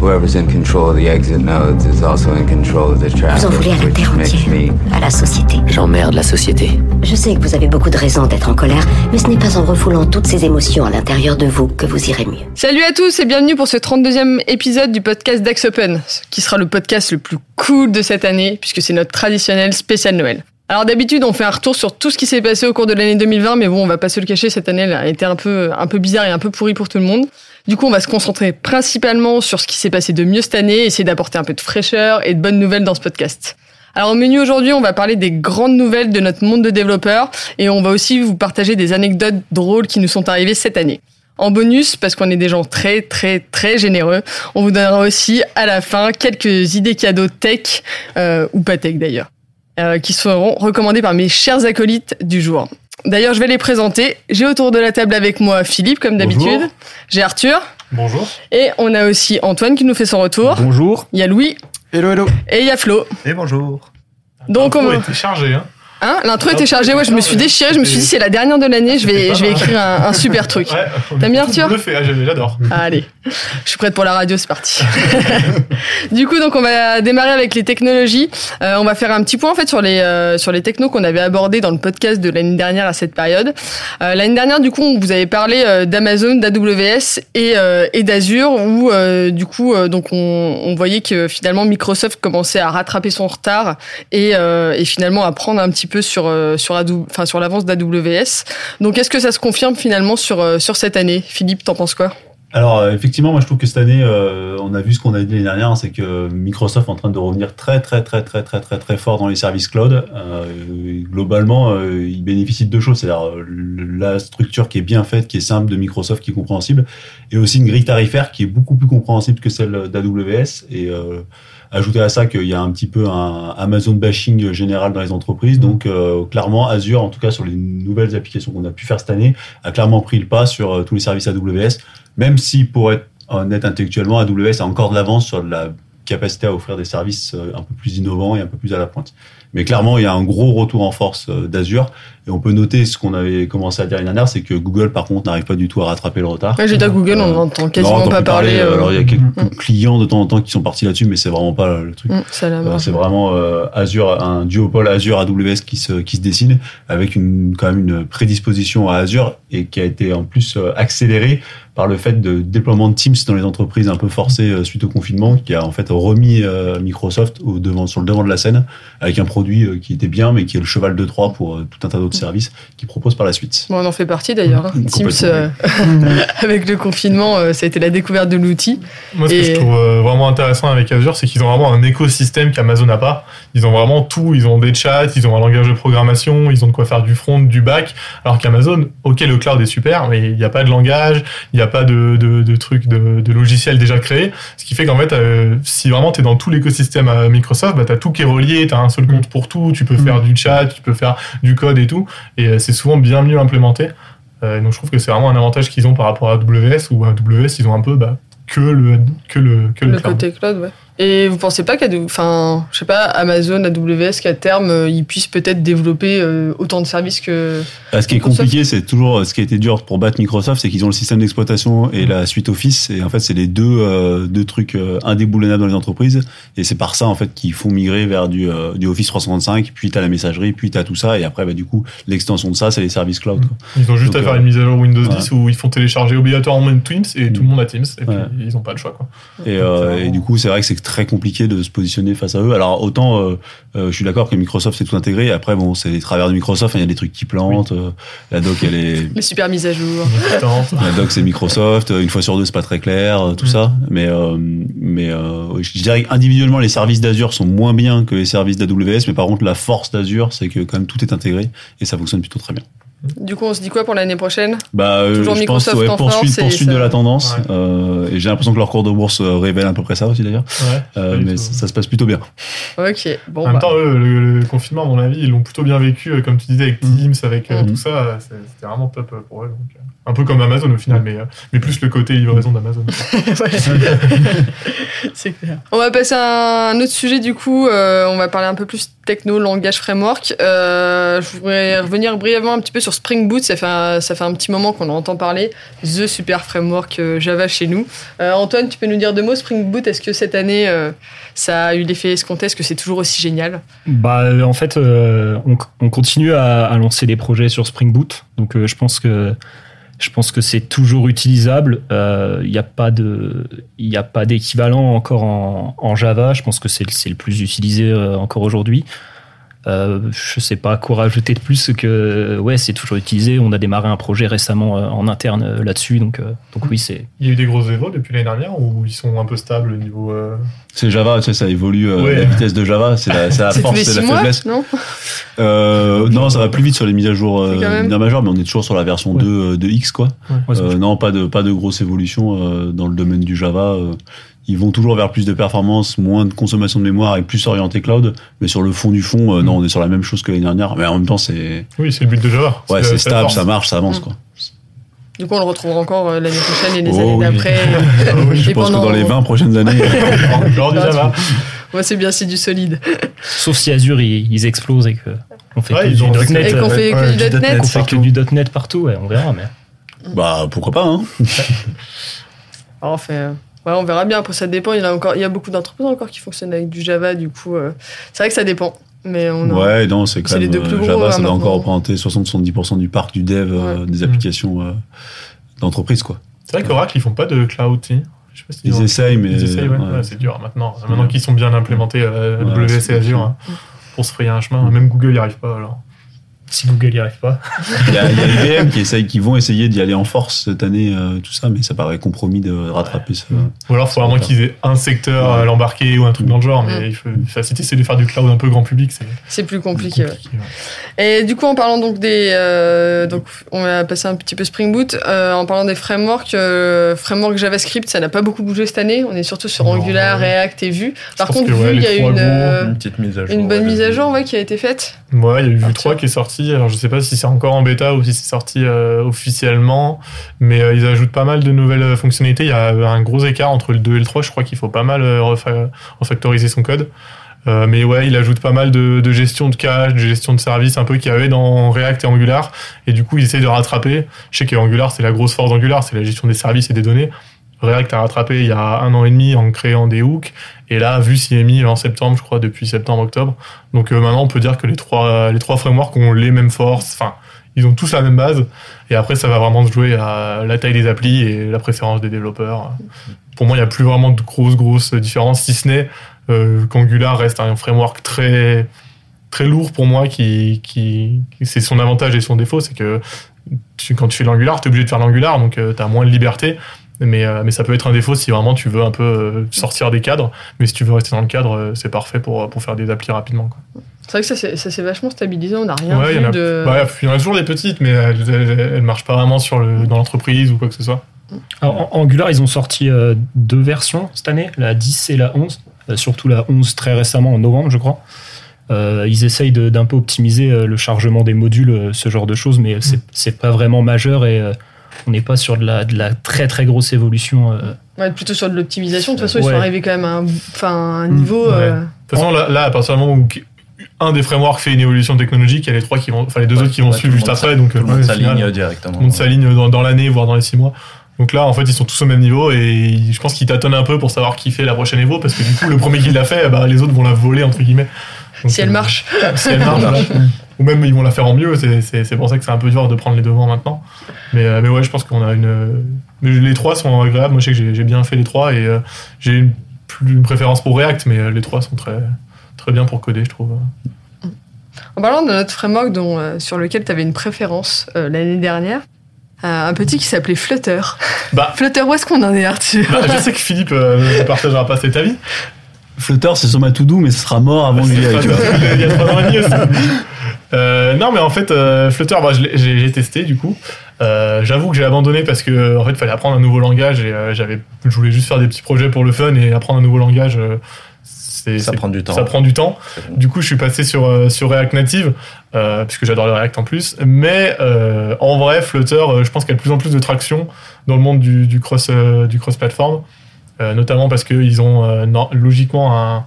Whoever's in control of the exit nodes is also in control of the traffic, Vous en voulez à la which terre makes entière, me à la société. J'emmerde la société. Je sais que vous avez beaucoup de raisons d'être en colère, mais ce n'est pas en refoulant toutes ces émotions à l'intérieur de vous que vous irez mieux. Salut à tous et bienvenue pour ce 32e épisode du podcast d'Axe Open, qui sera le podcast le plus cool de cette année, puisque c'est notre traditionnel spécial Noël. Alors d'habitude, on fait un retour sur tout ce qui s'est passé au cours de l'année 2020, mais bon, on va pas se le cacher, cette année a été un peu, un peu bizarre et un peu pourrie pour tout le monde. Du coup, on va se concentrer principalement sur ce qui s'est passé de mieux cette année, essayer d'apporter un peu de fraîcheur et de bonnes nouvelles dans ce podcast. Alors au menu aujourd'hui, on va parler des grandes nouvelles de notre monde de développeurs et on va aussi vous partager des anecdotes drôles qui nous sont arrivées cette année. En bonus, parce qu'on est des gens très très très généreux, on vous donnera aussi à la fin quelques idées cadeaux tech, euh, ou pas tech d'ailleurs, euh, qui seront recommandées par mes chers acolytes du jour. D'ailleurs, je vais les présenter. J'ai autour de la table avec moi Philippe, comme d'habitude. J'ai Arthur. Bonjour. Et on a aussi Antoine qui nous fait son retour. Bonjour. Il y a Louis Hello, hello. et il y a Flo. Et bonjour. Donc on était chargé, hein. Hein L'intro était chargée, ouais, je me suis chargée. déchiré, je me suis dit c'est la dernière de l'année, je vais, je vais écrire un, un super truc. Ouais. T'aimes bien, Arthur bluffés, ah, J'adore. Allez, je suis prête pour la radio, c'est parti. du coup, donc on va démarrer avec les technologies. Euh, on va faire un petit point en fait sur les euh, sur les technos qu'on avait abordés dans le podcast de l'année dernière à cette période. Euh, l'année dernière, du coup, on vous avait parlé euh, d'Amazon, d'AWS et euh, et d'Azure, où euh, du coup, donc on, on voyait que finalement Microsoft commençait à rattraper son retard et et finalement à prendre un petit peu sur sur enfin sur l'avance d'AWS. Donc, est-ce que ça se confirme finalement sur sur cette année, Philippe T'en penses quoi? Alors euh, effectivement, moi je trouve que cette année, euh, on a vu ce qu'on a dit l'année dernière, c'est que Microsoft est en train de revenir très très très très très très très fort dans les services cloud. Euh, globalement, euh, il bénéficie de deux choses, c'est-à-dire la structure qui est bien faite, qui est simple de Microsoft, qui est compréhensible, et aussi une grille tarifaire qui est beaucoup plus compréhensible que celle d'AWS. Ajouter à ça qu'il y a un petit peu un Amazon bashing général dans les entreprises. Donc euh, clairement, Azure, en tout cas sur les nouvelles applications qu'on a pu faire cette année, a clairement pris le pas sur euh, tous les services AWS. Même si, pour être honnête intellectuellement, AWS a encore de l'avance sur la capacité à offrir des services euh, un peu plus innovants et un peu plus à la pointe. Mais clairement, il y a un gros retour en force euh, d'Azure. Et on peut noter ce qu'on avait commencé à dire l'année dernière, c'est que Google, par contre, n'arrive pas du tout à rattraper le retard. Ouais, j'ai dit à Google, on Euh, n'entend Non, quasiment on pas parler. euh, Alors, il y a quelques clients de temps en temps qui sont partis là-dessus, mais c'est vraiment pas le truc. mm, Euh, marche. c'est vraiment euh, Azure, un duopole Azure AWS qui se qui se dessine avec une quand même une prédisposition à Azure et qui a été en plus euh, accélérée par le fait de déploiement de Teams dans les entreprises un peu forcé euh, suite au confinement, qui a en fait remis euh, Microsoft au devant sur le devant de la scène avec un produit euh, qui était bien, mais qui est le cheval de Troie pour euh, tout un tas d'autres services qu'il propose par la suite. Bon, on en fait partie d'ailleurs. hein. Teams, Complètement. euh, avec le confinement, euh, ça a été la découverte de l'outil. Moi, ce Et- que je trouve euh, vraiment intéressant avec Azure, c'est qu'ils ont vraiment un écosystème qu'Amazon n'a pas. Ils ont vraiment tout. Ils ont des chats, ils ont un langage de programmation, ils ont de quoi faire du front, du back. Alors qu'Amazon, ok, le cloud est super, mais il n'y a pas de langage, il n'y a pas de, de, de trucs, de, de logiciels déjà créés. Ce qui fait qu'en fait, euh, si vraiment tu es dans tout l'écosystème à Microsoft, bah, tu as tout qui est relié, tu as un seul compte pour tout, tu peux faire du chat, tu peux faire du code et tout. Et euh, c'est souvent bien mieux implémenté. Euh, donc je trouve que c'est vraiment un avantage qu'ils ont par rapport à AWS, où AWS, ils ont un peu bah, que le, que le, que le, Le cloud. côté cloud, ouais. Et vous pensez pas qu'à, enfin, je sais pas, Amazon, AWS, qu'à terme, euh, ils puissent peut-être développer euh, autant de services que. Ah, ce qui est Microsoft. compliqué, c'est toujours ce qui a été dur pour battre Microsoft, c'est qu'ils ont le système d'exploitation et la suite Office. Et en fait, c'est les deux, euh, deux trucs euh, indéboulonnables dans les entreprises. Et c'est par ça, en fait, qu'ils font migrer vers du, euh, du Office 365, puis t'as la messagerie, puis t'as tout ça. Et après, bah, du coup, l'extension de ça, c'est les services cloud. quoi. Ils ont juste Donc, à faire euh, une mise à jour Windows ouais. 10 où ils font télécharger obligatoirement Teams et tout le monde a Teams. Et puis Ouais. ils n'ont pas le choix. Quoi. Et, euh, et du coup, c'est vrai que c'est très compliqué de se positionner face à eux. Alors autant, euh, euh, je suis d'accord que Microsoft c'est tout intégré. Après, bon, c'est les travers de Microsoft. hein, Il y a des trucs qui plantent. euh, la doc, elle est, Les super mises à jour. La doc c'est Microsoft, une fois sur deux c'est pas très clair, tout Mm. ça. Mais euh, mais euh, je dirais individuellement les services d'Azure sont moins bien que les services d'AWS, mais par contre la force d'Azure c'est que quand même tout est intégré et ça fonctionne plutôt très bien. Du coup, on se dit quoi pour l'année prochaine? Bah, euh, Toujours je pense ouais, en poursuite, ça- de la tendance. Ouais. Euh, et j'ai l'impression que leur cours de bourse euh, révèle à peu près ça aussi d'ailleurs. Ouais. Euh, mais ça, ça se passe plutôt bien. Ok, bon. en même bah. temps, eux, le, le confinement, à mon avis, ils l'ont plutôt bien vécu, comme tu disais, avec Teams, avec tout ça. euh, c'est- C'était vraiment top pour eux. donc, un peu comme Amazon au final, mais, mais plus le côté livraison d'Amazon. C'est clair. On va passer à un autre sujet du coup. euh, on va parler un peu plus techno, langage framework. Euh, je voudrais revenir brièvement un petit peu sur Spring Boot. Ça fait un, ça fait un petit moment qu'on en entend parler. The super framework euh, Java chez nous. Euh, Antoine, tu peux nous dire deux mots Spring Boot Est-ce que cette année euh, ça a eu l'effet escompté? Est-ce que c'est toujours aussi génial? Bah, en fait, on, on continue à, lancer des projets sur Spring Boot. Donc, je pense que je pense que c'est toujours utilisable. Il n'y a pas de, il a pas d'équivalent encore en, en Java. Je pense que c'est le- plus utilisé encore aujourd'hui. Euh, je sais pas quoi rajouter de plus que ouais, c'est toujours utilisé. On a démarré un projet récemment euh, en interne euh, là-dessus. Donc, euh, donc oui, c'est Il y a eu des grosses évos depuis l'année dernière ou ils sont un peu stables au niveau. euh, C'est Java, tu sais, ça évolue euh, Ouais. la vitesse de Java, c'est la, la force, c'est la mois, faiblesse. non Euh, non, ça va plus vite sur les mises à jour euh, bien majeures, mais on est toujours sur la version Ouais. 2 euh, de X, quoi. ouais, Euh, non, pas de pas de grosse évolution euh, dans le domaine du Java. Euh, ils vont toujours vers plus de performance, moins de consommation de mémoire et plus orienté cloud. Mais sur le fond du fond, euh, non, on est sur la même chose que l'année dernière. Mais en même temps, c'est Oui, c'est le but de Java. ouais, c'est stable, force. ça marche, ça avance, Mm. quoi. Du coup, on le retrouvera encore euh, l'année prochaine et les Oh années oui. d'après. Ah oui, Je pense pendant- que dans les 20 prochaines années, Lors du Java. Moi, c'est bien, c'est du solide. sauf si Azure ils, ils explosent et que on fait Ouais, que ils du ont- .NET, Et qu'on euh, fait ouais, que du du .NET. qu'on fait que du .NET partout. Ouais, on verra. Mais bah pourquoi pas. Hein Alors, on fait, euh, ouais, on verra bien. Après, ça dépend. Il y, a encore, il y a beaucoup d'entreprises encore qui fonctionnent avec du Java. Du coup, euh, c'est vrai que ça dépend. Mais on a- Ouais, non, c'est quand C'est les même deux plus euh, gros, Java, hein, ça doit encore représenter 60-70% du parc du dev euh, des applications euh, d'entreprise, quoi. C'est vrai qu'Oracle, ils font pas de cloud, si. Je sais pas si Ils essayent, mais Ils essayent, ouais. ouais. Ouais, c'est dur maintenant. Maintenant qu'ils sont bien implémentés euh, Ouais, AWS et Azure, hein, pour se frayer un chemin. Même Google n'y arrive pas alors. Si Google y arrive pas, Il y a, il y a IBM qui essaye, qui vont essayer d'y aller en force cette année, euh, tout ça, mais ça paraît compromis de rattraper ça. Ou alors, il faut vraiment qu'ils aient un secteur à l'embarquer ou un truc dans le genre. Mais il faut, enfin, si tu essaies de faire du cloud un peu grand public, c'est c'est plus compliqué. ouais. compliqué. ouais. Et du coup, en parlant donc des, euh, donc on va passer un petit peu Spring Boot. Euh, en parlant des frameworks, euh, framework JavaScript, ça n'a pas beaucoup bougé cette année. On est surtout sur Non, Angular, ouais. React et Vue. Par contre, Vue, il y a une, euh, Une petite mise à jour. une bonne ouais, mise à jour ouais, qui a été faite. Ouais, il y a eu Vue 3 qui est sorti. Alors, je sais pas si c'est encore en bêta ou si c'est sorti euh, officiellement, mais euh, ils ajoutent pas mal de nouvelles euh, fonctionnalités. Il y a un gros écart entre le 2 et le 3. Je crois qu'il faut pas mal refa- refactoriser son code. Mais ouais, il ajoute pas mal de, gestion de cache, de gestion de service, un peu qu'il y avait dans React et Angular. Et du coup, ils essayent de rattraper. Je sais qu'Angular, c'est la grosse force d'Angular, c'est la gestion des services et des données. React a rattrapé il y a un an et demi en créant des hooks. Et là, Vue s'y est mis en septembre, je crois, depuis septembre-octobre. Donc euh, maintenant, on peut dire que les trois, les trois frameworks ont les mêmes forces. Enfin, ils ont tous la même base. Et après, ça va vraiment se jouer à la taille des applis et la préférence des développeurs. Pour moi, il n'y a plus vraiment de grosses, grosses différences, si ce n'est euh, qu'Angular reste un framework très, très lourd pour moi. Qui, qui, c'est son avantage et son défaut, c'est que quand tu fais l'Angular, tu es obligé de faire l'Angular, donc tu as moins de liberté. Mais, euh, mais ça peut être un défaut si vraiment tu veux un peu euh, sortir des cadres. Mais si tu veux rester dans le cadre, euh, c'est parfait pour, pour faire des applis rapidement. Quoi. C'est vrai que ça s'est ça s'est vachement stabilisé. On n'a rien Ouais, il y vu en a- de. Bah, il y en a toujours des petites, mais elles, elles, elles marchent pas vraiment sur le, dans l'entreprise ou quoi que ce soit. Alors, en- Angular, ils ont sorti euh, deux versions cette année, la 10 et la 11. Euh, surtout la 11 très récemment, en novembre, je crois. Euh, ils essayent de- d'un peu optimiser euh, le chargement des modules, ce genre de choses, mais c'est Mm. c'est pas vraiment majeur et euh, on n'est pas sur de la, de la très très grosse évolution. euh. Ouais, plutôt sur de l'optimisation. De toute façon, ils Ouais. sont arrivés quand même à un, enfin, un Mm, niveau. ouais. euh, De toute façon, là, là, à partir du moment où un des frameworks fait une évolution technologique, il y a les trois qui vont, enfin les deux Ouais, autres qui vont suivre tout le juste après. Donc, Tout le monde s'aligne Tout directement. le monde s'aligne dans, dans l'année, voire dans les six mois. Donc là, en fait, ils sont tous au même niveau et je pense qu'ils tâtonnent un peu pour savoir qui fait la prochaine Evo parce que du coup, le premier qui l'a fait, bah, les autres vont la voler, entre guillemets. Donc, si elle euh, marche. si elle marche. ou même ils vont la faire en mieux. C'est- C'est c'est pour ça que c'est un peu dur de prendre les devants maintenant. Mais, euh, mais ouais, je pense qu'on a une. mais les trois sont agréables. Moi, je sais que j'ai- j'ai bien fait les trois et euh, j'ai une, plus une préférence pour React, mais euh, les trois sont très, très bien pour coder, je trouve. En parlant de notre framework dont, euh, sur lequel tu avais une préférence euh, l'année dernière, euh, un petit qui s'appelait Flutter. Bah. Flutter, où est-ce qu'on en est, Arthur Bah, je sais que Philippe euh, ne partagera pas cet avis. Flutter, c'est sur ma to-do, mais ce sera mort avant que j'y aille. Il y a trois ans et demi aussi. Euh, non, mais en fait, euh, Flutter, bah, j'ai testé du coup. Euh, J'avoue que j'ai abandonné parce que en fait, il fallait apprendre un nouveau langage et euh, j'avais, je voulais juste faire des petits projets pour le fun et apprendre un nouveau langage. euh, Ça prend du temps. Ça prend du temps. Du coup, je suis passé sur, euh, sur React Native, euh, puisque j'adore le React en plus. Mais euh, en vrai, Flutter, je pense qu'il y a de plus en plus de traction dans le monde du, du cross, euh, du cross euh, notamment parce qu'ils ont euh, non- logiquement un,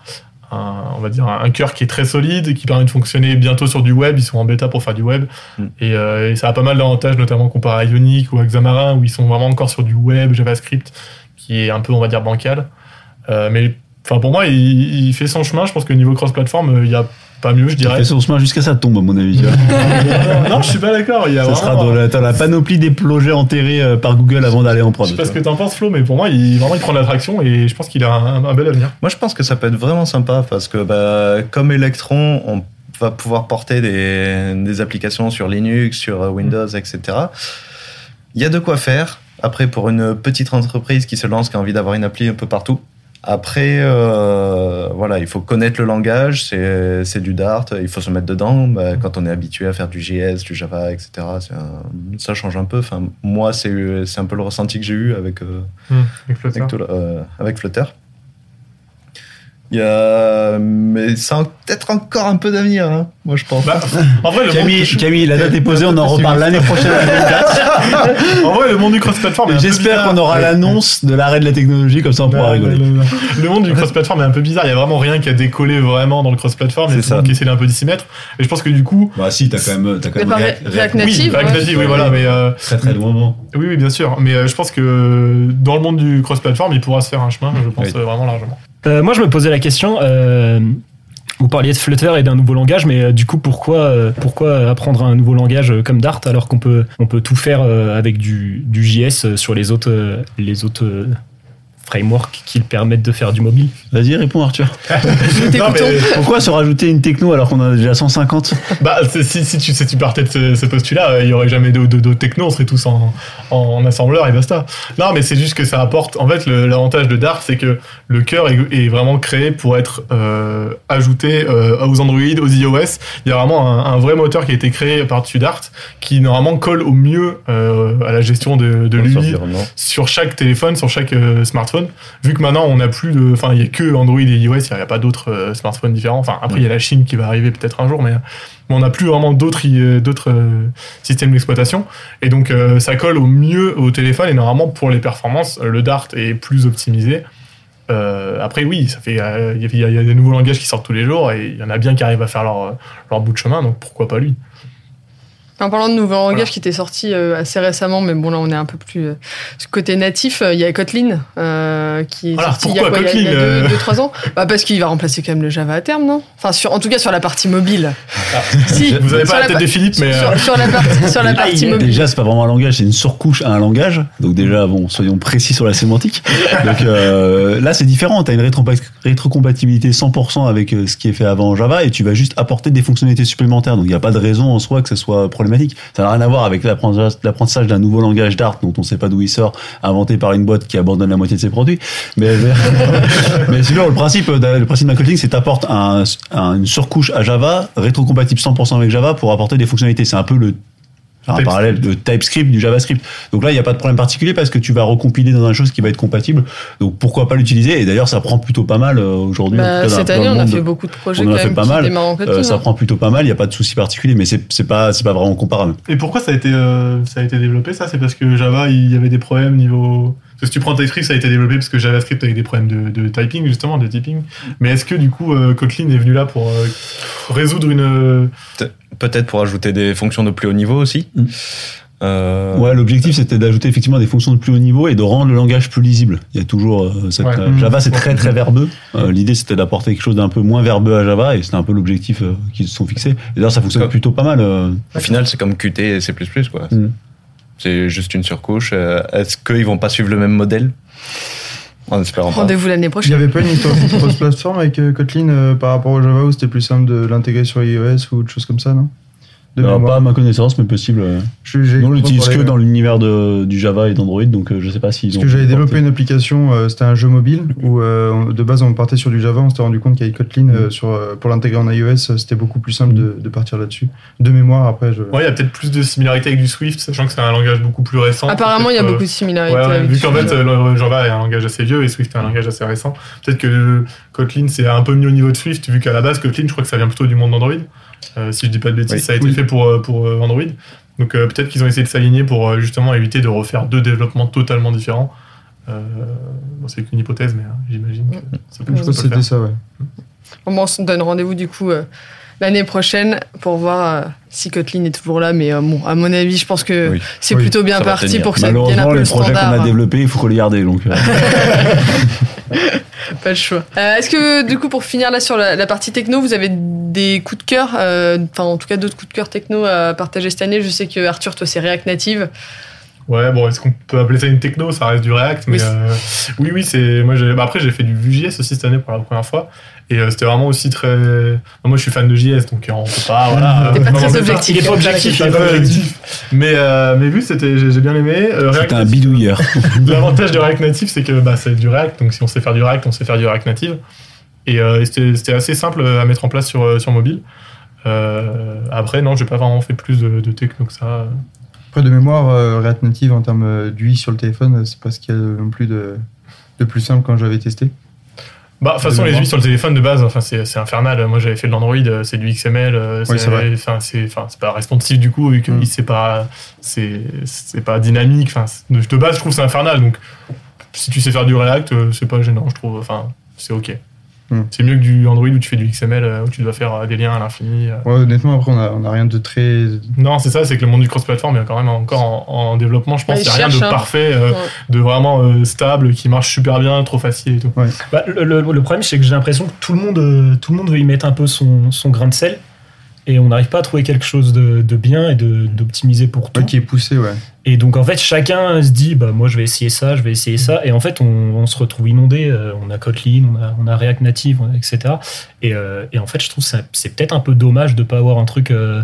un- on va dire un cœur qui est très solide et qui permet de fonctionner bientôt sur du web. Ils sont en bêta pour faire du web Mm. et, euh, et ça a pas mal d'avantages, notamment comparé à Ionic ou à Xamarin où ils sont vraiment encore sur du web, JavaScript, qui est un peu, on va dire, bancal. Euh, mais enfin pour moi, il, il fait son chemin. Je pense que niveau cross-platform, euh, il y a pas mieux, je dirais. fait son chemin jusqu'à sa tombe, à mon avis. tu vois. non, je suis pas d'accord. Il y a Ça sera dans la, dans la panoplie des projets enterrés euh, par Google avant d'aller en prod. Je sais pas tu ce que t'en penses, Flo, mais pour moi, il, vraiment, il prend de l'attraction et je pense qu'il a un, un bel avenir. Moi, je pense que ça peut être vraiment sympa parce que, bah, comme Electron, on va pouvoir porter des, des applications sur Linux, sur euh, Windows, etc. Il y a de quoi faire. Après, pour une petite entreprise qui se lance, qui a envie d'avoir une appli un peu partout. Après, euh, voilà, il faut connaître le langage, c'est c'est du Dart, il faut se mettre dedans. Bah, quand on est habitué à faire du JS, du Java, etc., un- ça change un peu. Enfin, moi, c'est c'est un peu le ressenti que j'ai eu avec, euh, Avec Flutter. avec, euh, avec Flutter. Il y a, mais ça a peut-être encore un peu d'avenir, hein, moi je pense. Bah, en vrai, le Camille, monde, Camille, la date est posée, on en reparle l'année prochaine. à 2024. en vrai, le monde du cross-platform est un peu J'espère qu'on aura l'annonce de l'arrêt de la technologie, comme ça on pourra rigoler. non, non, non. Le monde du cross-platform est un peu bizarre. Il y a vraiment rien qui a décollé vraiment dans le cross-platform. C'est tout le monde ça. qui essaie d'un peu d'y s'y mettre. Et je pense que du coup, Bah si, t'as quand même, t'as quand Mais même par React- Native, oui, React. Native, oui, voilà. Mais euh, très très loin avant. oui, oui, bien sûr. Mais euh, je pense que dans le monde du cross-platform, il pourra se faire un chemin. Je pense Oui. euh, vraiment largement. Euh, moi, je me posais la question. euh, vous parliez de Flutter et d'un nouveau langage, mais euh, du coup, pourquoi, euh, pourquoi apprendre un nouveau langage comme Dart alors qu'on peut, on peut tout faire avec du, du JS sur les autres, les autres frameworks qui le permettent de faire du mobile Vas-y, réponds Arthur. Non, mais- Pourquoi se rajouter une techno alors qu'on en a déjà 150 Bah, si, si, tu, si tu partais de ce, ce postulat, euh, il y aurait jamais de- de- d'autres techno, on serait tous en, en, en assembleur et basta. Non, mais c'est juste que ça apporte. En fait, l'avantage de Dart, c'est que le cœur est, est vraiment créé pour être euh, ajouté euh, aux Android, aux iOS. Il y a vraiment un, un vrai moteur qui a été créé par-dessus Dart, qui normalement colle au mieux euh, à la gestion de, de l'UI sur chaque téléphone, sur chaque euh, Vu que maintenant on n'a plus de, enfin il y a que Android et iOS, il n'y a pas d'autres euh, smartphones différents. Enfin après il y a la Chine qui va arriver peut-être un jour, mais, mais on n'a plus vraiment d'autres euh, d'autres euh, systèmes d'exploitation. Et donc euh, ça colle au mieux au téléphone et normalement pour les performances, le Dart est plus optimisé. Euh, après oui, ça fait euh, il y, a- il y a des nouveaux langages qui sortent tous les jours et il y en a bien qui arrivent à faire leur leur bout de chemin, donc pourquoi pas lui? En parlant de nouveaux langages Voilà. qui étaient sortis euh, assez récemment, mais bon là on est un peu plus euh, ce côté natif. euh, Il y a Kotlin euh, qui est Voilà, sorti il y a pourquoi quoi, il y a- il y a Kotlin, euh 2-3 ans? Bah, parce qu'il va remplacer quand même le Java à terme, non? Enfin sur, en tout cas sur la partie mobile. si, Vous avez sur pas la tête de Philippe, mais sur, euh, sur la partie, sur la partie mobile. Déjà, c'est pas vraiment un langage, c'est une surcouche à un langage. Donc déjà, bon, soyons précis sur la sémantique. Donc euh, là, c'est différent. Tu as une rétro- rétrocompatibilité 100% avec ce qui est fait avant en Java et tu vas juste apporter des fonctionnalités supplémentaires. Donc il n'y a pas de raison en soi que ce soit Ça n'a rien à voir avec l'apprentissage d'un nouveau langage Dart dont on sait pas d'où il sort, inventé par une boîte qui abandonne la moitié de ses produits. Mais, mais sinon, le principe, d'un- le principe d'un coding, c'est t'apportes un- une surcouche à Java, rétrocompatible 100% avec Java pour apporter des fonctionnalités. C'est un peu le un TypeScript. parallèle de TypeScript, du JavaScript. Donc là, il n'y a pas de problème particulier parce que tu vas recompiler dans une chose qui va être compatible. Donc pourquoi pas l'utiliser? Et d'ailleurs, ça prend plutôt pas mal euh, aujourd'hui. Bah, cette année, on a fait beaucoup de projets on en a fait même pas qui mal. Euh, ça hein. prend plutôt pas mal. Il n'y a pas de souci particulier, mais c'est c'est pas c'est pas vraiment comparable. Et pourquoi ça a été, euh, ça a été développé ça? C'est parce que Java, il y avait des problèmes niveau. Parce que si tu prends TypeScript, ça a été développé parce que JavaScript avait des problèmes de, de typing, justement, de typing. Mais est-ce que du coup, euh, Kotlin est venu là pour euh, résoudre une. Peut-être pour ajouter des fonctions de plus haut niveau aussi. Mm. Euh, Ouais, l'objectif c'était d'ajouter effectivement des fonctions de plus haut niveau et de rendre le langage plus lisible. Il y a toujours euh, cette, Ouais. euh, Java, c'est très très verbeux. Euh, L'idée c'était d'apporter quelque chose d'un peu moins verbeux à Java et c'était un peu l'objectif euh, qu'ils se sont fixés. Et d'ailleurs, ça fonctionne plutôt pas mal. euh. Au final, c'est comme Qt et C++, quoi. Mm. C'est juste une surcouche. Euh, Est-ce qu'ils vont pas suivre le même modèle En espérant pas. Rendez-vous l'année Il n'y prochaine. avait pas une histoire de cross-platform avec euh, Kotlin euh, par rapport au Java où c'était plus simple de l'intégrer sur iOS ou autre chose comme ça, non? De Alors, pas à ma connaissance, mais possible. euh. Je- Nous, on l'utilise que dans l'univers de- du Java et d'Android, donc euh, je sais pas s'ils Parce ont. que j'avais développé une application, euh, c'était un jeu mobile où euh, de base on partait sur du Java, on s'était rendu compte qu'avec Kotlin, euh, sur, euh, pour l'intégrer en iOS, c'était beaucoup plus simple de, de partir là-dessus. De mémoire, après, je. Ouais, il y a peut-être plus de similarités avec du Swift, sachant que c'est un langage beaucoup plus récent. Apparemment, il y a euh, beaucoup de similarités. Ouais, avec vu qu'en fait, euh, Java est un langage assez vieux et Swift est un langage assez récent. Peut-être que Kotlin c'est un peu mieux au niveau de Swift, vu qu'à la base, Kotlin, je crois que ça vient plutôt du monde d'Android. Euh, si je dis pas de bêtises, Oui. ça a été Oui. fait pour, euh, pour euh, Android. Donc euh, peut-être qu'ils ont essayé de s'aligner pour justement éviter de refaire deux développements totalement différents. Euh, bon, c'est qu'une hypothèse, mais euh, j'imagine que ça peut, je ça pense peut que le c'était faire. ça, ouais. Bon, on se donne rendez-vous du coup euh, l'année prochaine pour voir euh, si Kotlin est toujours là. Mais euh, bon, à mon avis, je pense que Oui. c'est Oui, plutôt bien parti pour que ça devienne un peu les le projets qu'on a développés, il faut qu'on les garde. Donc, euh, Pas le choix. Euh, Est-ce que du coup, pour finir là sur la, la partie techno, vous avez des coups de cœur, euh, enfin en tout cas d'autres coups de cœur techno à partager cette année? Je sais que Arthur, toi, c'est React Native. Ouais, bon, est-ce qu'on peut appeler ça une techno? Ça reste du React, mais Oui. euh, oui, oui, c'est. Moi, bah, après, j'ai fait du Vue.js aussi cette année pour la première fois, et euh, c'était vraiment aussi très. Moi, je suis fan de JS, donc euh, on peut pas. Voilà, T'es pas très objectif. Il est pas objectif. Il est pas objectif. Mais, euh, mais Vue, c'était, j'ai bien aimé. Euh, C'était un Native, bidouilleur. L'avantage de React Native, c'est que bah, c'est du React, donc si on sait faire du React, on sait faire du React Native. Et, euh, c'était c'était assez simple à mettre en place sur, sur mobile. Euh, après, non, j'ai pas vraiment fait plus de, de techno que ça. Après, de mémoire, euh, React Native en termes euh, d'UI sur le téléphone, euh, c'est pas ce qu'il y a non plus de, de plus simple quand j'avais testé. Bah, de toute façon, les. UI sur le téléphone de base, enfin, c'est infernal. Moi, j'avais fait de l'Android, c'est du XML. Oui, c'est. Enfin, pas responsive du coup, vu que Mm. c'est pas, pas dynamique. Enfin, de, base, je trouve que c'est infernal. Donc, si tu sais faire du React, c'est pas gênant, je trouve. Enfin, c'est ok. Mm. C'est mieux que du Android où tu fais du XML, euh, où tu dois faire euh, des liens à l'infini. euh. Ouais, honnêtement, après, on a, on a rien de très. Non, c'est ça, c'est que le monde du cross-platform est quand même encore en, en développement. Je pense qu'il n'y a il rien de hein. parfait, euh, Ouais. de vraiment euh, stable, qui marche super bien, trop facile et tout. Bah, le, le- le problème, c'est que j'ai l'impression que tout le monde, tout le monde veut y mettre un peu son, son grain de sel. Et on n'arrive pas à trouver quelque chose de, de bien et de- d'optimisé pour tout. Ouais, qui est poussé, ouais. Et donc, en fait, chacun se dit, bah, moi, je vais essayer ça, je vais essayer ça. Et en fait, on, on se retrouve inondé. Euh, On a Kotlin, on a, on a React Native, etc. Et, euh, et en fait, je trouve que ça- c'est peut-être un peu dommage de ne pas avoir un truc, euh,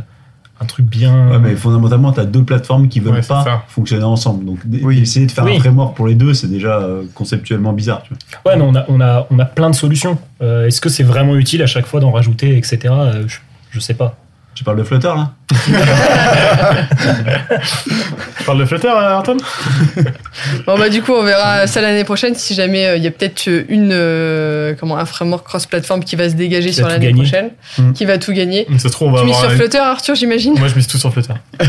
un truc bien. Ouais, mais fondamentalement, tu as deux plateformes qui veulent Ouais, pas ça. fonctionner ensemble. Donc, Oui. essayer de faire Oui. un framework pour les deux, c'est déjà conceptuellement bizarre. Tu vois. Ouais, mais on a, on a, on a plein de solutions. Euh, Est-ce que c'est vraiment utile à chaque fois d'en rajouter, etc. Euh, je, je sais pas. Tu parles de Flutter là Tu parles de Flutter, euh, Antoine Bon bah du coup on verra ça l'année prochaine si jamais euh, il y a peut-être une euh, comment un framework cross-platform qui va se dégager Qui sur l'année prochaine, Mm. qui va tout gagner. Ça se trouve, on va Tu mises avoir sur un- Flutter Arthur j'imagine Moi, je mise tout sur Flutter.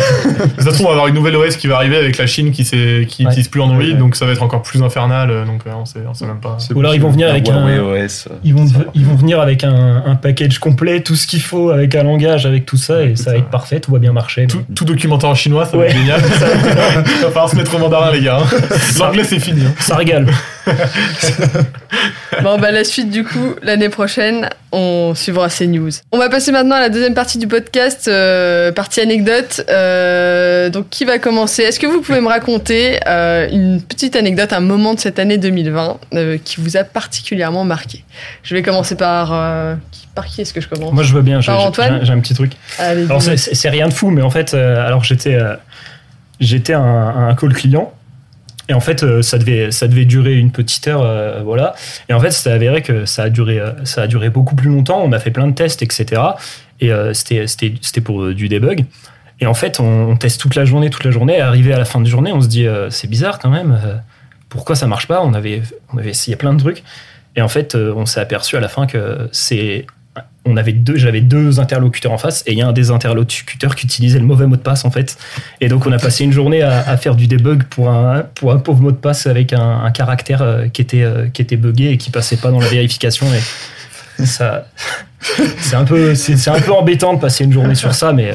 ça se trouve, on va avoir une nouvelle OS qui va arriver avec la Chine qui n'utilise qui Ouais. utilise plus Android, Ouais. donc ça va être encore plus infernal. Donc, euh, on sait, on sait même pas. C'est Ou alors ils vont venir avec un, OS. Ils vont, ils vont venir avec un, un package complet, tout ce qu'il faut, avec un langage, avec tout ça, et ça va être parfait, tout va bien marcher. Tout, tout documenté en chinois, ça va être génial. Il va falloir se mettre au mandarin, les gars. hein. L'anglais, c'est fini. hein. Ça régale. Bon bah la suite du coup l'année prochaine on suivra ces news. On va passer maintenant à la deuxième partie du podcast, euh, partie anecdote. Euh, donc qui va commencer? Est-ce que vous pouvez me raconter euh, une petite anecdote, un moment de cette année 2020 euh, qui vous a particulièrement marqué? Je vais commencer par par qui est-ce que je commence? Moi je veux bien, Antoine? j'ai- un petit truc. Allez, Alors c'est- rien de fou, mais en fait, alors j'étais j'étais un call client. Et en fait, euh, ça devait, durer une petite heure, euh, voilà. Et en fait, c'est avéré que ça a duré, euh, ça a duré beaucoup plus longtemps. On a fait plein de tests, etc. Et c'était, pour du debug. Et en fait, on, teste toute la journée, toute la journée. Arrivé à la fin de journée, on se dit, c'est bizarre quand même. pourquoi ça marche pas? On avait, on avait essayé plein de trucs. Et en fait, on s'est aperçu à la fin que c'est on avait deux, j'avais deux interlocuteurs en face et il y a un des interlocuteurs qui utilisait le mauvais mot de passe en fait. Et donc on a passé une journée à, faire du debug pour un, pour pauvre mot de passe avec un, caractère euh, qui était, euh, qui buggé et qui passait pas dans la vérification. Et c'est un peu, c'est, c'est un peu embêtant de passer une journée sur ça, mais,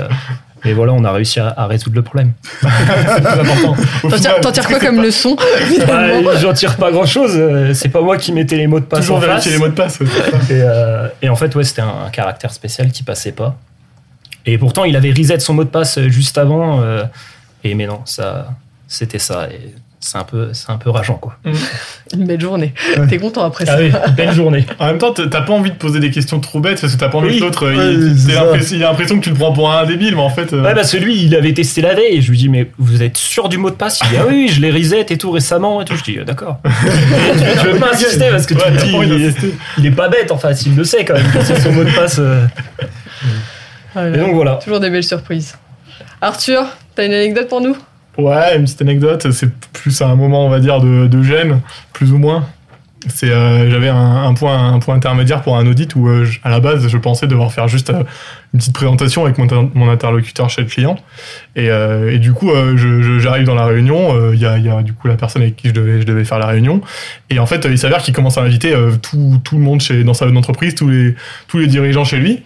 euh, mais voilà, on a réussi à, à résoudre le problème. C'est plus important. Au T'en tires- final, T'en tires quoi comme leçon Bah, j'en tire pas grand chose. C'est pas moi qui mettais les mots de passe Toujours en face. vérifier les mots de passe. Et, euh, et en fait, ouais, c'était un, un caractère spécial qui passait pas. Et pourtant, il avait reset son mot de passe juste avant. euh, et mais non, ça, c'était ça. Et c'est un peu, c'est un peu rageant quoi. Une belle journée. Ouais. T'es content après Ah ça oui, belle journée. En même temps, t'as pas envie de poser des questions trop bêtes parce que t'as pas envie Oui. que l'autre, Ouais, il, il a l'impression que tu le prends pour un débile, mais en fait. euh, Ouais, parce que lui, il avait testé la veille et je lui dis, mais vous êtes sûr du mot de passe? Il dit, ah oui, je l'ai reset et tout récemment et tout. Je dis, ah, d'accord. tu, veux pas insister parce que tu Ouais, me t'as dis, il, est, il pas bête, enfin, s'il le sait quand même, c'est son mot de passe. euh. Ah, Et donc voilà. Toujours des belles surprises. Arthur, t'as une anecdote pour nous? Ouais, une petite anecdote, c'est plus un moment, on va dire, de, gêne, plus ou moins. C'est, euh, j'avais un, point, un point intermédiaire pour un audit où, euh, à la base, je pensais devoir faire juste euh, une petite présentation avec mon, inter- mon interlocuteur chez le client. Et, euh, et du coup, euh, j'arrive dans la réunion. Il y, a, y a du coup la personne avec qui je devais, je devais faire la réunion. Et en fait, il s'avère qu'il commence à inviter tout, tout le monde chez, dans sa entreprise, tous les, tous les dirigeants chez lui.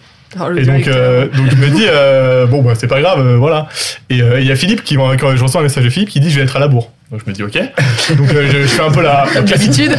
Le Et donc, euh, donc je me dis, euh, bon, bah, c'est pas grave, euh, voilà. Et euh, il y a Philippe qui, quand je reçois un message de Philippe, qui dit, je vais être à la bourre. Donc je me dis, ok. Donc euh, je, je fais un peu la, d'habitude.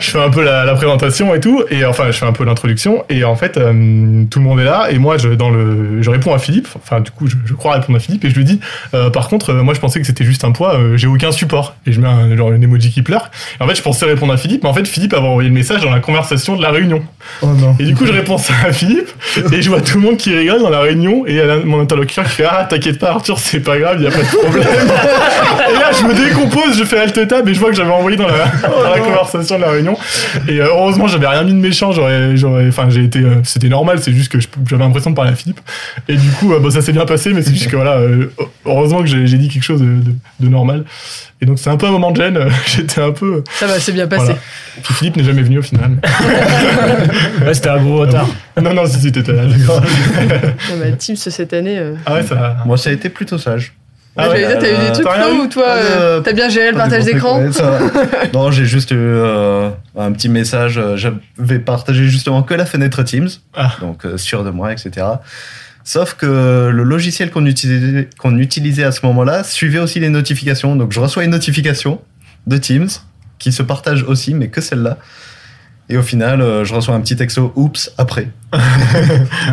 je fais un peu la, la présentation et tout, et enfin, je fais un peu l'introduction, et en fait, euh, tout le monde est là, et moi, je, dans le, je réponds à Philippe, enfin, du coup, je, je crois répondre à Philippe, et je lui dis, euh, par contre, euh, moi, je pensais que c'était juste un poids, euh, j'ai aucun support. Et je mets un, genre une emoji qui pleure. Et en fait, je pensais répondre à Philippe, mais en fait, Philippe avait envoyé le message dans la conversation de la réunion. Oh non. Et du coup, je réponds ça à Philippe, et je vois tout le monde qui rigole dans la réunion, et il y a mon interlocuteur qui fait Ah, t'inquiète pas, Arthur, c'est pas grave, il y a pas de problème. et là, je me décompose, je fais alt tab, et je vois que j'avais envoyé dans la, dans la conversation de la réunion. Et euh, heureusement, j'avais rien mis de méchant, j'aurais, j'aurais, enfin, j'ai été, euh, c'était normal, c'est juste que j'avais l'impression de parler à Philippe. Et du coup, euh, bon, ça s'est bien passé, mais c'est juste que voilà, euh, heureusement que j'ai j'ai dit quelque chose de, de- de normal. Et donc, c'est un peu un moment de gêne, j'étais un peu. Ça va, c'est bien passé. Voilà. Puis Philippe n'est jamais venu au final. Ouais, c'était un gros retard. non, non, si, si, t'étais là, d'accord. Ah bah, Teams cette année. euh, Ah ouais, ça. Moi, ça a été plutôt sage. Ah j'allais ouais, dire, t'as eu euh, des trucs t'as rien Flo, eu ou toi, Pas de- euh, t'as bien géré le partage d'écran trucs, non, j'ai juste eu euh, un petit message. euh, J'avais partagé justement que la fenêtre Teams, Ah. donc euh, sûr de moi, etc. Sauf que le logiciel qu'on utilisait, qu'on utilisait à ce moment-là suivait aussi les notifications. Donc je reçois une notification de Teams qui se partage aussi, mais que celle-là. Et au final, euh, je reçois un petit texto oups après. Ah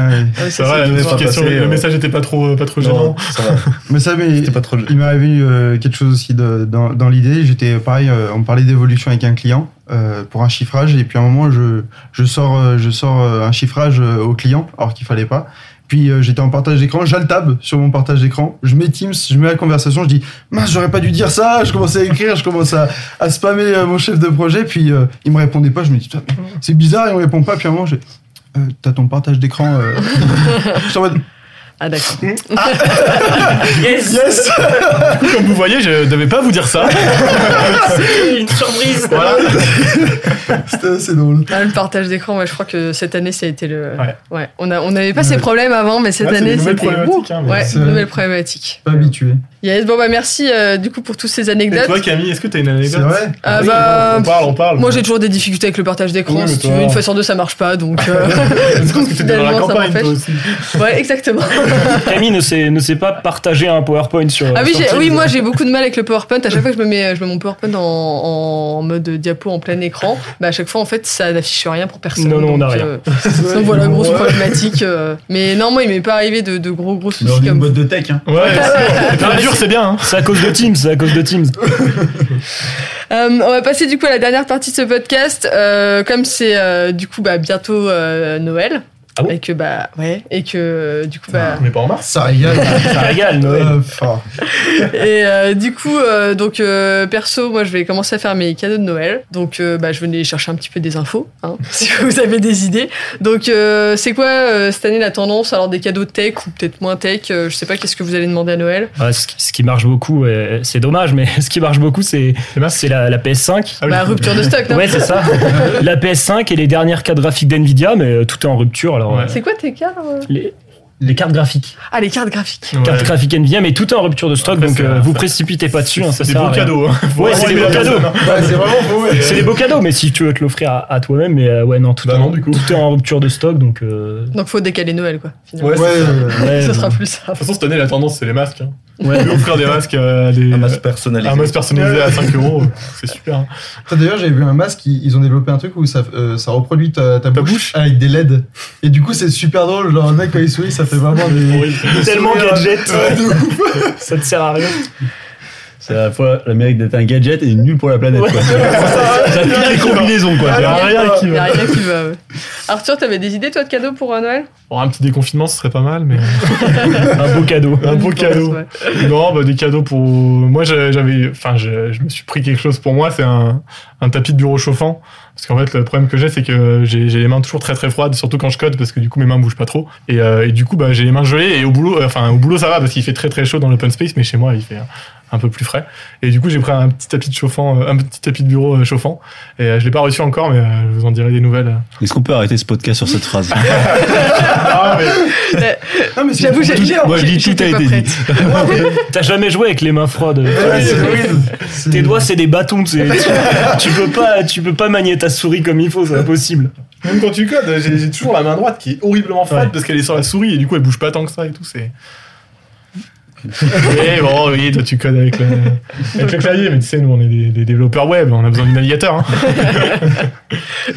ouais. Ça va, la notification, le euh, message était pas trop, pas trop gênant. Non, ça va. Mais ça, mais C'était pas trop. il m'est arrivé euh, quelque chose aussi de- dans, dans l'idée. J'étais pareil, euh, on parlait d'évolution avec un client euh, pour un chiffrage, et puis à un moment, je, je sors, euh, je sors euh, un chiffrage euh, au client, alors qu'il fallait pas. Puis euh, j'étais en partage d'écran, j'altab sur mon partage d'écran, je mets Teams, je mets la conversation, je dis mince, j'aurais pas dû dire ça. Je commence à écrire, je commence à, spammer euh, mon chef de projet, puis euh, il me répondait pas. Je me dis c'est bizarre, il me répond pas. Puis à un moment, j'ai t'as ton partage d'écran. Je Ah d'accord. Yes, yes. Comme vous voyez, je devais pas vous dire ça. C'est une surprise. voilà. C'était assez drôle. Ah, le partage d'écran, ouais, je crois que cette année, ça a été le. Ouais. On a, on n'avait pas ces Ouais. problèmes avant, mais cette Ouais, année, c'était. hein, ouais, nouvelle problématique. Pas habitué. Yes, bon bah merci euh, du coup pour toutes ces Et anecdotes. toi, Camille, est-ce que t'as une anecdote C'est vrai Ah Oui, bah, On parle, on parle. Moi j'ai toujours des difficultés avec le partage d'écran. Oui, si tu veux, une fois sur deux ça marche pas, donc. euh, parce que t'étais dans la finalement, ça campagne, toi aussi. Ouais, exactement. Camille ne sait, ne sait pas partager un PowerPoint sur. Ah oui, sur Teams. oui, moi j'ai beaucoup de mal avec le PowerPoint. À chaque fois que je me mets, je mets mon PowerPoint en, en mode diapo en plein écran, bah à chaque fois en fait ça n'affiche rien pour personne. Non, non, on donc, a rien. euh, donc voilà, grosse problématique. euh. Mais non, moi il m'est pas arrivé de, de gros gros soucis est une comme. boîte de tech, hein. Ouais, c'est bon. dur, c'est bien. hein. C'est à cause de Teams, c'est à cause de Teams. Euh, on va passer du coup à la dernière partie de ce podcast. Euh, comme c'est euh, du coup bah, bientôt euh, Noël. Ah bon et que bah ouais et que du coup bah On est pas en mars. Ça régale. Ça régale, Noël. Euh, et euh, du coup euh, donc euh, perso moi je vais commencer à faire mes cadeaux de Noël donc euh, bah je venais chercher un petit peu des infos hein, si vous avez des idées donc euh, c'est quoi euh, cette année la tendance? Alors des cadeaux tech ou peut-être moins tech euh, je sais pas qu'est-ce que vous allez demander à Noël? Ouais, ce, qui, ce qui marche beaucoup, c'est dommage, mais ce qui marche beaucoup, c'est c'est la, la PS5. Ah oui. bah rupture de stock non? Ouais, c'est ça. la PS5 et les dernières cartes graphiques d'NVIDIA, mais tout est en rupture. Alors, Ouais. c'est quoi tes cartes euh les, les cartes graphiques. ah les cartes graphiques Ouais. Cartes graphiques NVIDIA, mais tout est en rupture de stock, Après, donc euh, vous précipitez pas dessus. hein, ça C'est des beaux cadeaux. hein. Faut Ouais, c'est des beaux cadeaux. hein. C'est vraiment beau. C'est des beaux cadeaux, mais si tu veux te l'offrir à, à toi-même, mais euh, ouais, non, tout, Bah est non, en, du coup. tout est en rupture de stock, donc. euh, donc faut décaler Noël quoi finalement Ouais, ça. sera plus ça De toute façon, cette année, la tendance, c'est les masques. Ouais. On peut offrir des masques à des. Un masque personnalisé. un masque personnalisé à 5 euros. C'est super. hein. D'ailleurs, j'avais vu un masque, ils ont développé un truc où ça, euh, ça reproduit ta, ta bouche, bouche avec des LED. Et du coup, c'est super drôle. Genre, le mec, quand il sourit, ça fait vraiment des. Tellement gadget. Ouais, de ouf. ça ne sert à rien. C'est à la fois le mérite d'être un gadget et nul pour la planète. quoi. Ça a toutes les combinaisons, quoi. Il y a rien qui a va. rien qui va. ouais. Arthur, t'avais des idées toi de cadeaux pour euh, Noël? Bon, un petit déconfinement, ce serait pas mal, mais Un beau cadeau. un beau cadeau. ouais. Non, bah, des cadeaux pour. Moi, j'ai- j'avais. Enfin, je, je me suis pris quelque chose pour moi, c'est un, un tapis de bureau chauffant. Parce qu'en fait, le problème que j'ai, c'est que j'ai j'ai les mains toujours très très froides, surtout quand je code, parce que du coup, mes mains bougent pas trop. Et, euh, et du coup, bah, j'ai les mains gelées. Et au boulot, euh, enfin, au boulot, ça va, parce qu'il fait très très chaud dans l'open space, mais chez moi, il fait un, peu plus frais. Et du coup, j'ai pris un petit tapis de chauffant, euh, un petit tapis de bureau euh, chauffant. Et euh, je l'ai pas reçu encore, mais je vous en dirai des nouvelles. Est-ce qu'on peut arrêter ce podcast sur cette phrase? Ah, mais Non, mais J'avoue, j'ai-. Moi, je dis tout a été prête. dit. T'as jamais joué avec les mains froides. Tes doigts, c'est des bâtons. tu tu, peux pas, tu peux pas manier ta souris comme il faut, c'est impossible. Même quand tu codes, j'ai j'ai toujours la main droite qui est horriblement froide Ouais. parce qu'elle est sur la souris et du coup elle bouge pas tant que ça et tout. C'est. Oui, bon, oui, toi tu codes avec le, avec le clavier, mais tu sais, nous on est des, des développeurs web, on a besoin du navigateur. Hein.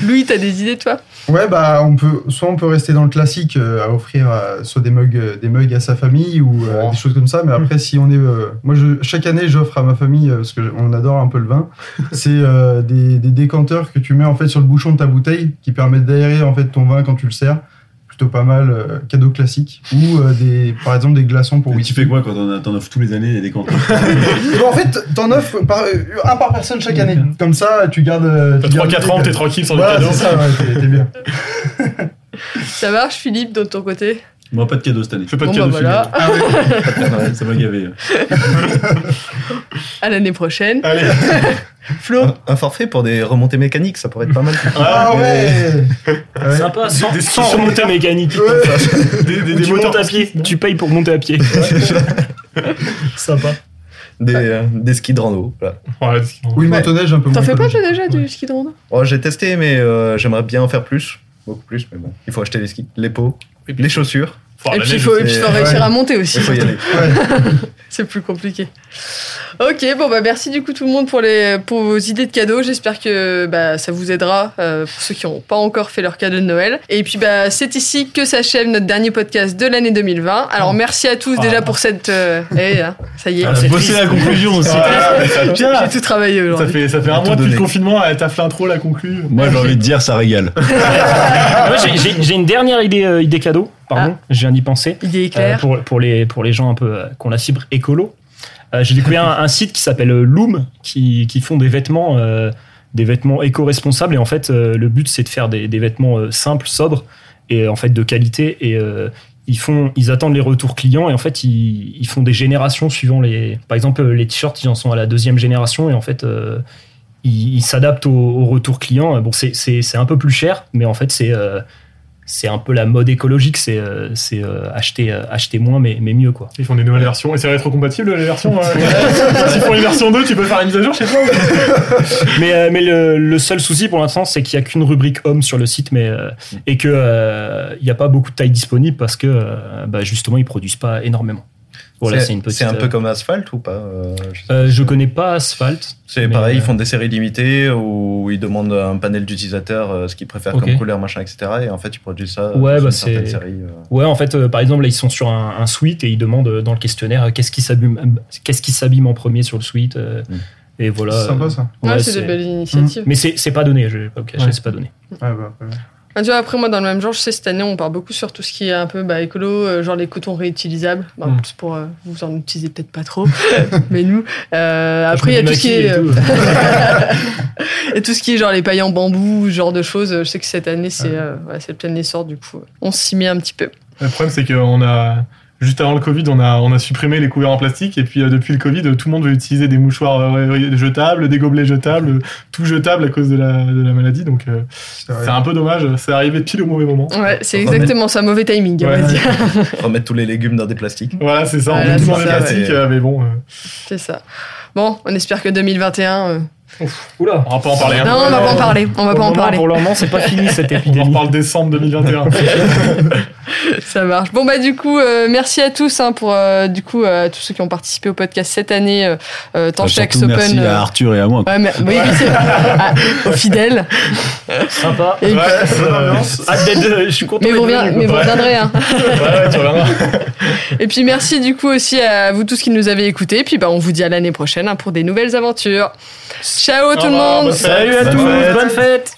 Louis, t'as des idées toi? Ouais, bah, on peut, soit on peut rester dans le classique, euh, à offrir euh, soit des mugs, euh, des mugs à sa famille ou euh, Oh. des choses comme ça. Mais après, si on est, euh, moi, je, chaque année, j'offre à ma famille parce que on adore un peu le vin. C'est euh, des, des décanteurs que tu mets en fait sur le bouchon de ta bouteille qui permettent d'aérer en fait ton vin quand tu le sers. Plutôt pas mal, euh, cadeau classique. Ou euh, des, par exemple, des glaçons pour whisky. tu fais quoi quand on t'en offres tous les années des Bon, en fait, t'en offres par, euh, un par personne chaque année. Comme ça, tu gardes. euh, T'as tu gardes 3-4 ans, t'es tranquille sur Voilà, le cadeau. c'est ça, ouais, t'es- t'es bien. Ça marche, Philippe, de ton côté? Moi, pas de cadeau cette année. Fais pas de Bon, cadeau. bah voilà, Ça m'a gavé. à l'année prochaine. Allez, Flo, Un, un forfait pour des remontées mécaniques, ça pourrait être pas mal. Ah ouais, Ouais. Sympa, sans, des- sans remontée mécanique. des, des, des tu moteurs montes à pied, non tu payes pour monter à pied. Sympa. Des, euh, des skis de rando. Voilà. Ouais, Oui, motoneige un peu t'en fais pas toi déjà du ski de rando? Oh, J'ai testé, mais euh, j'aimerais bien en faire plus. Beaucoup plus, mais bon. Il faut acheter les skis, les pots, les chaussures. Et puis il neige faut, et aussi. puis faut Ouais. réussir à monter aussi. Il faut y aller. C'est plus compliqué. Ok, bon bah merci du coup tout le monde pour les pour vos idées de cadeaux. J'espère que bah, ça vous aidera euh, pour ceux qui n'ont pas encore fait leur cadeau de Noël. Et puis bah c'est ici que s'achève notre dernier podcast de l'année 2020. Alors merci à tous déjà pour cette. euh, eh, hein, ça y est, On a bossé la conclusion aussi. Ça, tiens, j'ai tout travaillé ça aujourd'hui. fait, ça fait On a un mois depuis le confinement, elle t'a fait l'intro, la conclue. Moi, j'ai envie de dire, ça régale. Moi, j'ai- une dernière idée, euh, idée cadeau. Pardon, je viens d'y penser. Idée Euh, éclair. pour, pour, les, pour les gens un peu euh, qui ont la fibre Euh, J'ai découvert un, site qui s'appelle euh, Loom qui, qui font des vêtements, euh, des vêtements éco-responsables. Et en fait, le but, c'est de faire des, vêtements simples, sobres et en fait de qualité. Et ils, font, ils attendent les retours clients et en fait, ils, font des générations suivant les. Par exemple, les t-shirts, ils en sont à la deuxième génération et en fait. ils s'adaptent au, au retour client. Bon, c'est- un peu plus cher, mais en fait, c'est c'est un peu la mode écologique, c'est euh, c'est, euh, acheter, euh, acheter moins mais, mais mieux quoi. Ils font des nouvelles versions. Et c'est rétrocompatible les versions euh, S'ils font une version 2, tu peux faire une mise à jour chez toi mais euh, mais le, le seul souci pour l'instant c'est qu'il n'y a qu'une rubrique homme sur le site mais euh, et que euh, il n'y a pas beaucoup de tailles disponibles parce que euh, bah, justement ils produisent pas énormément. Voilà, c'est une petite. C'est un peu euh, comme Asphalt ou pas euh, je euh, je connais pas Asphalt. C'est pareil, euh, ils font des séries limitées où ils demandent un panel d'utilisateurs euh, ce qu'ils préfèrent comme couleur, machin, etc. Et en fait, ils produisent ça Ouais, bah, une certaine c'est- série. euh. Ouais, en fait, euh, par exemple, là, ils sont sur un, un suite et ils demandent dans le questionnaire qu'est-ce qui s'abîme, qu'est-ce qui s'abîme en premier sur le suite. euh, Mm. Et voilà. C'est sympa ça. Ouais, Ouais, c'est de belles initiatives. Mais c'est c'est pas donné, je vais pas vous cacher, Ouais. c'est pas donné. Ouais, bah. Ah, tu vois, après, moi, dans le même genre, je sais, cette année, on parle beaucoup sur tout ce qui est un peu bah, écolo, euh, genre les cotons réutilisables. Bah, Mm. plus pour, euh, vous en utilisez peut-être pas trop, mais nous. Euh, après, il y a tout ce qui est. et tout. et tout ce qui est genre les pailles en bambou, ce genre de choses. Je sais que cette année, c'est ouais, le plein essor, du coup. On s'y met un petit peu. Le problème, c'est qu'on a. Juste avant le Covid, on a, on a supprimé les couverts en plastique. Et puis, euh, depuis le Covid, euh, tout le monde veut utiliser des mouchoirs euh, jetables, des gobelets jetables, euh, tout jetable à cause de la, de la maladie. Donc, euh, C'est un peu dommage. C'est arrivé pile au mauvais moment. Ouais, c'est Remettre- exactement ça, mauvais timing, on va dire. Remettre tous les légumes dans des plastiques. Voilà, c'est ça. On met tout dans les ça, plastiques, euh, mais bon. euh, C'est ça. Bon, on espère que 2021, euh, Oula. On va pas en parler. hein. Non, on va pas en parler. On va Pour pas le en moment- parler. Pour le moment, c'est pas fini cette On en épidémie. reparle décembre 2021. Ça marche. Bon bah du coup, euh, merci à tous hein, pour euh, du coup euh, tous ceux qui ont participé au podcast cette année, euh, tant chez Surtout Axe merci Open. euh, à Arthur et à moi. Ouais, mais, oui, oui, c'est ah, aux fidèles. Sympa. Et- Ouais, euh, d'être- je suis content mais vous, mais vous reviendrez. Hein. ouais, ouais, tu reviendras. Et puis merci du coup aussi à vous tous qui nous avez écoutés. Et puis bah, on vous dit à l'année prochaine hein, pour des nouvelles aventures. Ciao tout le revoir, monde. bonne fête. Salut à tous, bonne fête